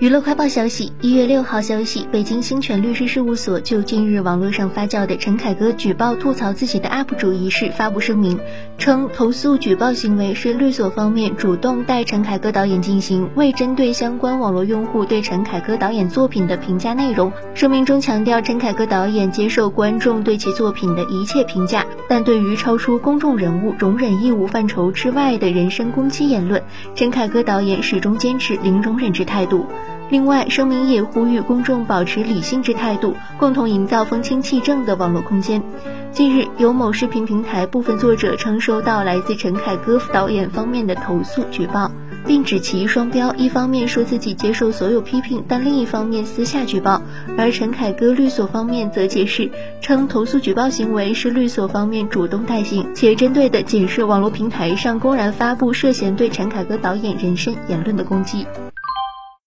娱乐快报消息，一月六号消息，北京星泉律师事务所就近日网络上发酵的陈凯歌举报吐槽自己的 UP 主一事发布声明，称投诉举报行为是律所方面主动带陈凯歌导演进行，未针对相关网络用户对陈凯歌导演作品的评价内容。声明中强调，陈凯歌导演接受观众对其作品的一切评价，但对于超出公众人物容忍义务范畴之外的人身攻击言论，陈凯歌导演始终坚持零容忍之态度。另外，声明也呼吁公众保持理性之态度，共同营造风清气正的网络空间。近日，有某视频平台部分作者称收到来自陈凯歌导演方面的投诉举报，并指其双标，一方面说自己接受所有批评，但另一方面私下举报。而陈凯歌律所方面则解释称，投诉举报行为是律所方面主动代行，且针对的仅是网络平台上公然发布涉嫌对陈凯歌导演人身言论的攻击。